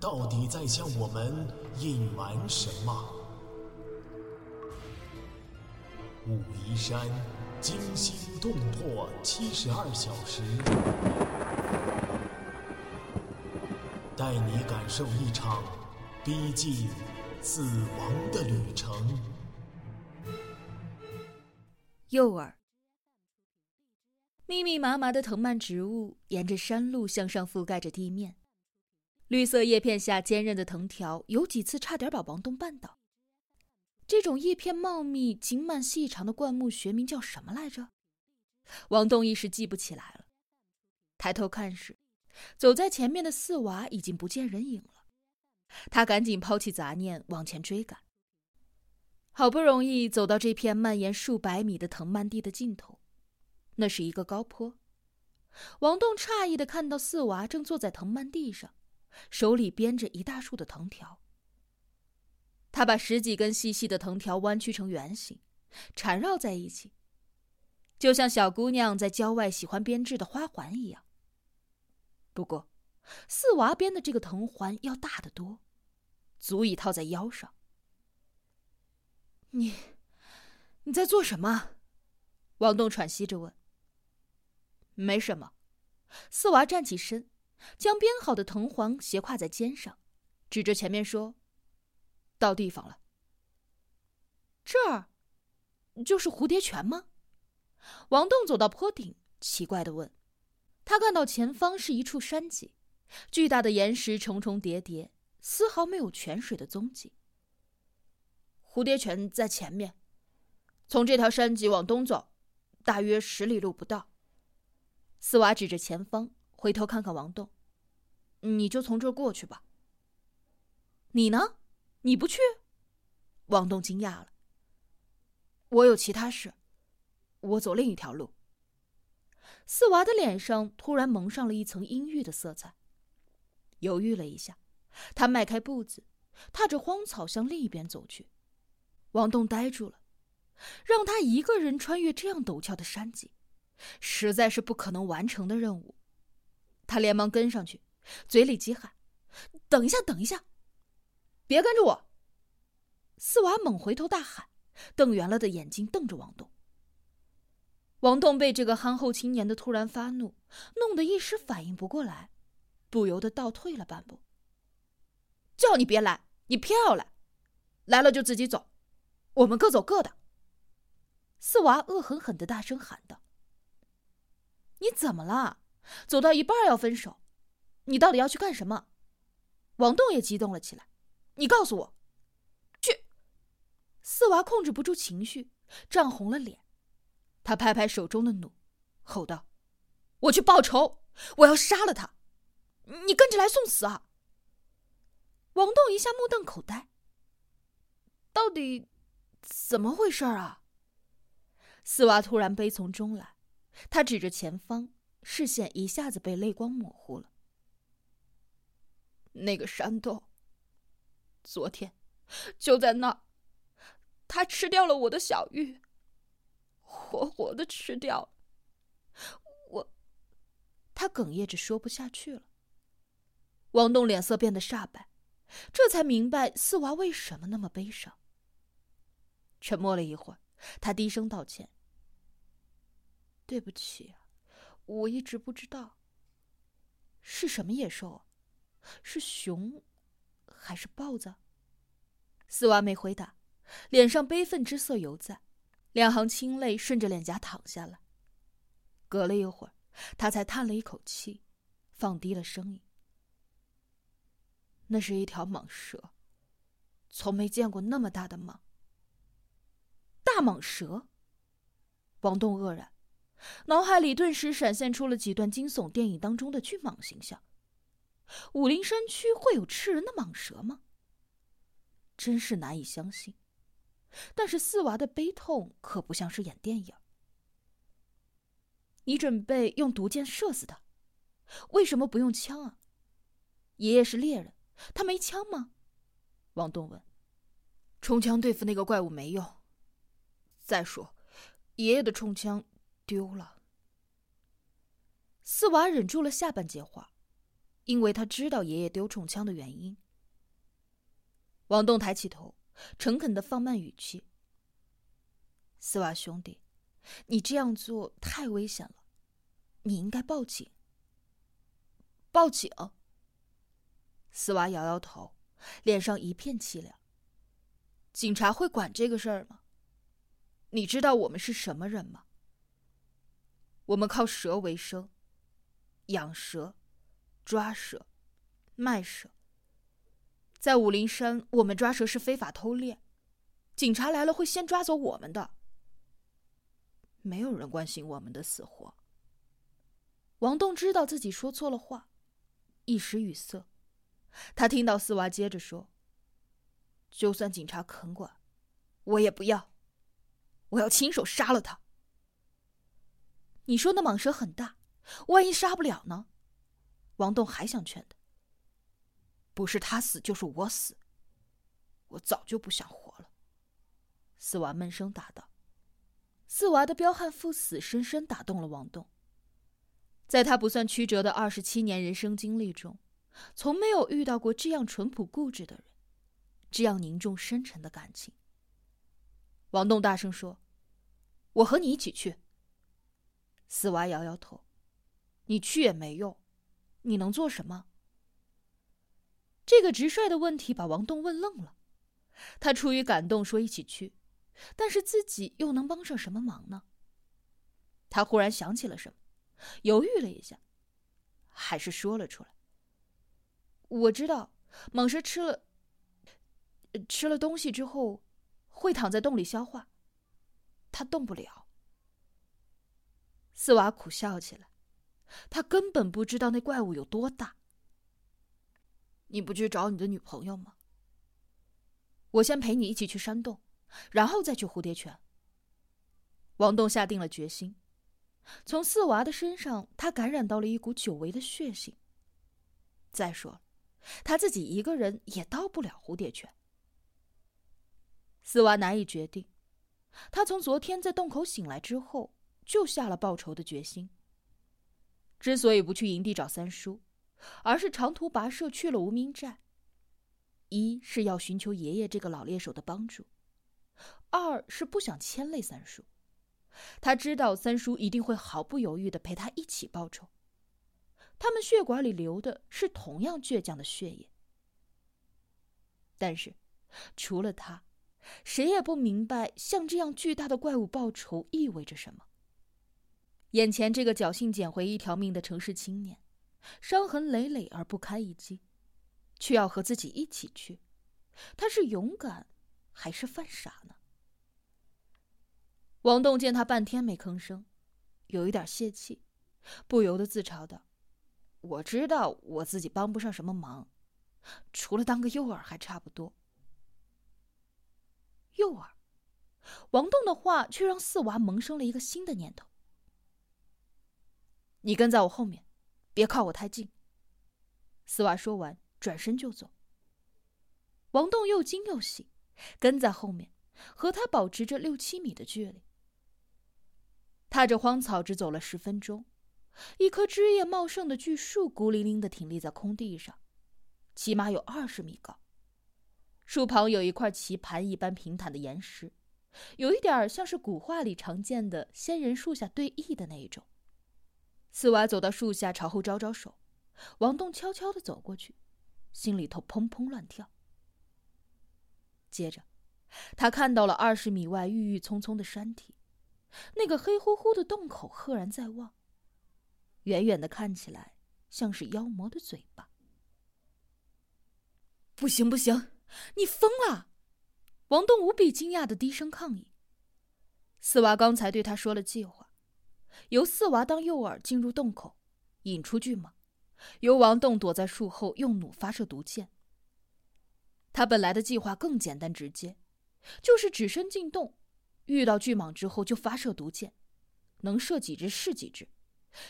到底在向我们隐瞒什么？武夷山惊心动魄七十二小时，带你感受一场逼近死亡的旅程。诱饵。密密麻麻的藤蔓植物沿着山路向上覆盖着地面，绿色叶片下坚韧的藤条有几次差点把王栋绊倒。这种叶片茂密、茎蔓细长的灌木学名叫什么来着？王栋一时记不起来了。抬头看时，走在前面的四娃已经不见人影了。他赶紧抛弃杂念，往前追赶。好不容易走到这片蔓延数百米的藤蔓地的尽头。那是一个高坡，王栋诧异的看到四娃正坐在藤蔓地上，手里编着一大束的藤条。他把十几根细细的藤条弯曲成圆形，缠绕在一起，就像小姑娘在郊外喜欢编织的花环一样。不过，四娃编的这个藤环要大得多，足以套在腰上。你，你在做什么？王栋喘息着问。没什么，四娃站起身，将编好的藤环斜挎在肩上，指着前面说：“到地方了。”这儿，就是蝴蝶泉吗？王栋走到坡顶，奇怪的问。他看到前方是一处山脊，巨大的岩石重重叠叠，丝毫没有泉水的踪迹。蝴蝶泉在前面，从这条山脊往东走，大约十里路不到。四娃指着前方，回头看看王栋：“你就从这儿过去吧。”“你呢？你不去？”王栋惊讶了。“我有其他事，我走另一条路。”四娃的脸上突然蒙上了一层阴郁的色彩，犹豫了一下，他迈开步子，踏着荒草向另一边走去。王栋呆住了，让他一个人穿越这样陡峭的山脊。实在是不可能完成的任务，他连忙跟上去，嘴里急喊：“等一下，等一下，别跟着我！”四娃猛回头大喊，瞪圆了的眼睛瞪着王栋。王栋被这个憨厚青年的突然发怒弄得一时反应不过来，不由得倒退了半步。“叫你别来，你偏要来，来了就自己走，我们各走各的。”四娃恶狠狠的大声喊道。你怎么了？走到一半要分手？你到底要去干什么？王栋也激动了起来。你告诉我，去！四娃控制不住情绪，涨红了脸。他拍拍手中的弩，吼道：“我去报仇！我要杀了他！你跟着来送死啊！”王栋一下目瞪口呆。到底怎么回事啊？四娃突然悲从中来。他指着前方，视线一下子被泪光模糊了。那个山洞，昨天就在那儿，他吃掉了我的小玉，活活的吃掉了。我，他哽咽着说不下去了。王栋脸色变得煞白，这才明白四娃为什么那么悲伤。沉默了一会儿，他低声道歉。对不起，我一直不知道。是什么野兽？是熊，还是豹子？四娃没回答，脸上悲愤之色犹在，两行清泪顺着脸颊淌下来。隔了一会儿，他才叹了一口气，放低了声音：“那是一条蟒蛇，从没见过那么大的蟒。”大蟒蛇。王栋愕然。脑海里顿时闪现出了几段惊悚电影当中的巨蟒形象。武陵山区会有吃人的蟒蛇吗？真是难以相信。但是四娃的悲痛可不像是演电影。你准备用毒箭射死他，为什么不用枪啊？爷爷是猎人，他没枪吗？王栋问。冲枪对付那个怪物没用。再说，爷爷的冲枪丢了。四娃忍住了下半截话，因为他知道爷爷丢重枪的原因。王栋抬起头。诚恳的放慢语气：“四娃兄弟，你这样做太危险了，你应该报警。”报警？四娃摇摇头，脸上一片凄凉。警察会管这个事儿吗？你知道我们是什么人吗？我们靠蛇为生，养蛇、抓蛇、卖蛇。在武陵山，我们抓蛇是非法偷猎，警察来了会先抓走我们的。没有人关心我们的死活。王栋知道自己说错了话，一时语塞。他听到四娃接着说：“就算警察肯管，我也不要，我要亲手杀了他。”你说那蟒蛇很大，万一杀不了呢？王栋还想劝他。不是他死，就是我死。我早就不想活了。”四娃闷声答道。四娃的彪悍赴死，深深打动了王栋。在他不算曲折的二十七年人生经历中，从没有遇到过这样淳朴固执的人，这样凝重深沉的感情。王栋大声说：“我和你一起去。”四娃摇摇头：“你去也没用，你能做什么？”这个直率的问题把王栋问愣了，他出于感动说一起去，但是自己又能帮上什么忙呢？他忽然想起了什么，犹豫了一下，还是说了出来：“我知道，蟒蛇吃了吃了东西之后，会躺在洞里消化，它动不了。”四娃苦笑起来，他根本不知道那怪物有多大。你不去找你的女朋友吗？我先陪你一起去山洞，然后再去蝴蝶泉。王栋下定了决心，从四娃的身上，他感染到了一股久违的血性。再说了，他自己一个人也到不了蝴蝶泉。四娃难以决定，他从昨天在洞口醒来之后，就下了报仇的决心。之所以不去营地找三叔。而是长途跋涉去了无名寨。一是要寻求爷爷这个老猎手的帮助，二是不想牵累三叔。他知道三叔一定会毫不犹豫的陪他一起报仇。他们血管里流的是同样倔强的血液。但是，除了他，谁也不明白像这样巨大的怪物报仇意味着什么。眼前这个侥幸捡回一条命的城市青年。伤痕累累而不堪一击，却要和自己一起去，他是勇敢，还是犯傻呢？王栋见他半天没吭声，有一点泄气，不由得自嘲道：“我知道我自己帮不上什么忙，除了当个诱饵还差不多。”诱饵，王栋的话却让四娃萌生了一个新的念头：“你跟在我后面。”别靠我太近。四娃说完，转身就走。王栋又惊又喜，跟在后面，和他保持着六七米的距离。踏着荒草，只走了十分钟，一棵枝叶茂盛的巨树孤零零的挺立在空地上，起码有二十米高。树旁有一块棋盘一般平坦的岩石，有一点像是古画里常见的仙人树下对弈的那一种。四娃走到树下，朝后招招手。王栋悄悄的走过去，心里头砰砰乱跳。接着，他看到了二十米外郁郁葱葱的山体，那个黑乎乎的洞口赫然在望，远远的看起来像是妖魔的嘴巴。不行不行，你疯了！王栋无比惊讶的低声抗议。四娃刚才对他说了计划。由四娃当诱饵进入洞口，引出巨蟒，由王栋躲在树后用弩发射毒箭。他本来的计划更简单直接，就是只身进洞，遇到巨蟒之后就发射毒箭，能射几只是几只，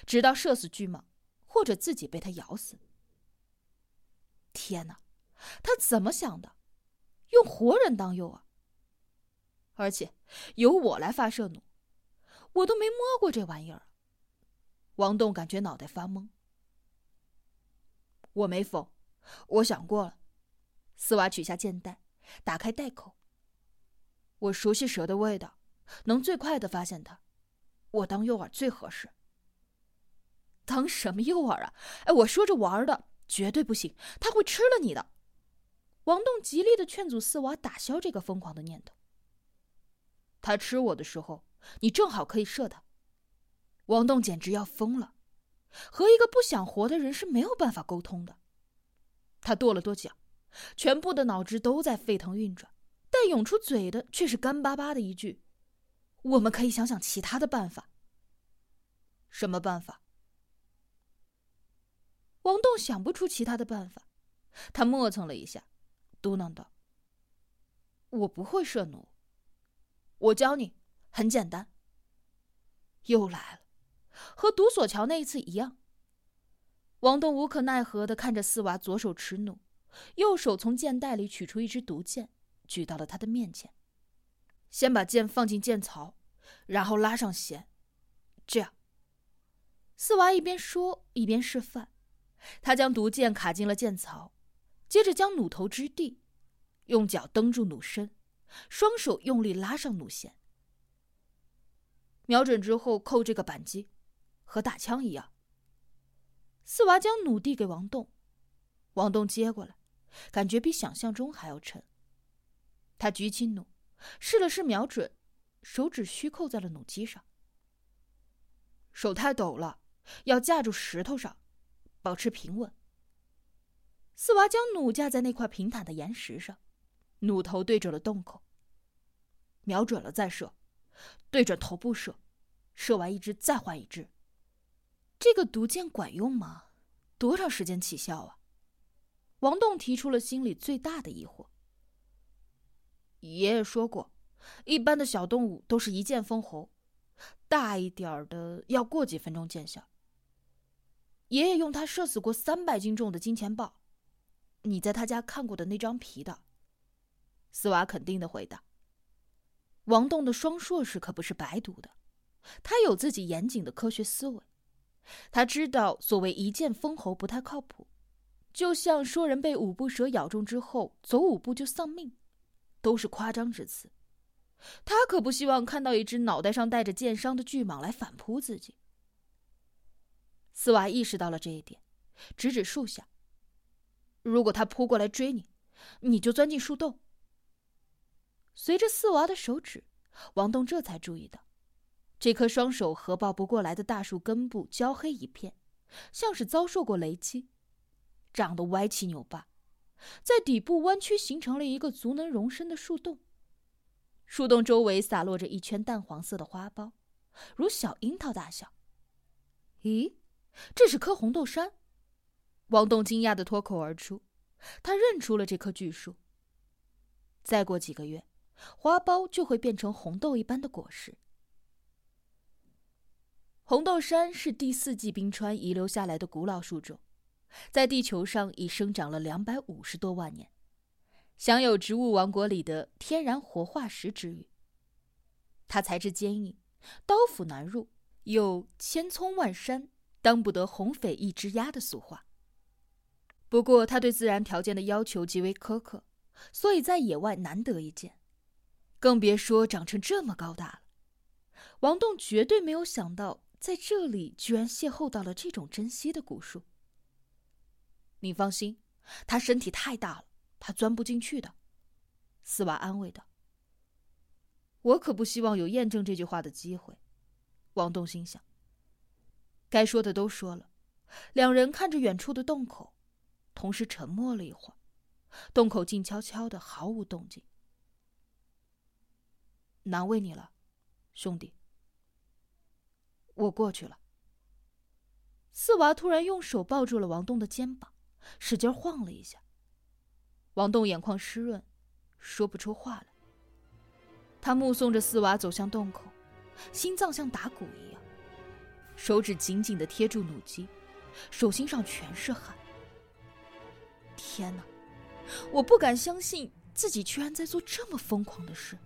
直到射死巨蟒，或者自己被它咬死。天哪，他怎么想的？用活人当诱饵，而且由我来发射弩，我都没摸过这玩意儿。王栋感觉脑袋发懵。我没否，我想过了。斯瓦取下箭袋，打开袋口。我熟悉蛇的味道，能最快的发现它。我当诱饵最合适。当什么诱饵啊？哎，我说着玩的，绝对不行，他会吃了你的。王栋极力的劝阻四娃打消这个疯狂的念头。他吃我的时候，你正好可以射他。王栋简直要疯了，和一个不想活的人是没有办法沟通的。他跺了跺脚。全部的脑汁都在沸腾运转，但涌出嘴的却是干巴巴的一句：“我们可以想想其他的办法。”什么办法？王栋想不出其他的办法，他磨蹭了一下，嘟囔道：“我不会射弩，我教你，很简单。”又来了，和独索桥那一次一样。王栋无可奈何的看着四娃左手持弩。右手从箭袋里取出一支毒箭，举到了他的面前。先把箭放进箭槽，然后拉上弦。这样。四娃一边说一边示范。他将毒箭卡进了箭槽，接着将弩头支地，用脚蹬住弩身，双手用力拉上弩弦。瞄准之后扣这个扳机，和打枪一样。四娃将弩递给王栋，王栋接过来。感觉比想象中还要沉。他举起弩，试了试瞄准，手指虚扣在了弩机上。手太抖了，要架住石头上，保持平稳。四娃将弩架在那块平坦的岩石上，弩头对准了洞口。瞄准了再射，对准头部射，射完一只再换一只。这个毒箭管用吗？多长时间起效啊？王栋提出了心里最大的疑惑。爷爷说过，一般的小动物都是一箭封喉，大一点的要过几分钟见效。爷爷用它射死过三百斤重的金钱豹，你在他家看过的那张皮的。斯瓦肯定的回答。王栋的双硕士可不是白读的，他有自己严谨的科学思维，他知道所谓一箭封喉不太靠谱。就像说人被五步蛇咬中之后走五步就丧命，都是夸张之词。他可不希望看到一只脑袋上带着箭伤的巨蟒来反扑自己。斯瓦意识到了这一点，指指树下。如果他扑过来追你，你就钻进树洞。随着四娃的手指，王栋这才注意到，这棵双手合抱不过来的大树根部焦黑一片，像是遭受过雷击。长得歪七扭八，在底部弯曲，形成了一个足能容身的树洞。树洞周围洒落着一圈淡黄色的花苞，如小樱桃大小。咦，这是棵红豆杉！王栋惊讶的脱口而出，他认出了这棵巨树。再过几个月，花苞就会变成红豆一般的果实。红豆杉是第四纪冰川遗留下来的古老树种。在地球上已生长了两百五十多万年，享有“植物王国”里的天然活化石之誉。它材质坚硬，刀斧难入，有“千葱万山，当不得红匪一只鸭”的俗话。不过，它对自然条件的要求极为苛刻，所以在野外难得一见，更别说长成这么高大了。王栋绝对没有想到，在这里居然邂逅到了这种珍稀的古树。你放心，他身体太大了，他钻不进去的。”斯瓦安慰道。“我可不希望有验证这句话的机会。”王栋心想。该说的都说了，两人看着远处的洞口，同时沉默了一会儿。洞口静悄悄的，毫无动静。难为你了，兄弟。我过去了。四娃突然用手抱住了王栋的肩膀，使劲晃了一下。王栋眼眶湿润，说不出话来。他目送着四娃走向洞口，心脏像打鼓一样，手指紧紧的贴住弩机，手心上全是汗。天哪！我不敢相信自己居然在做这么疯狂的事。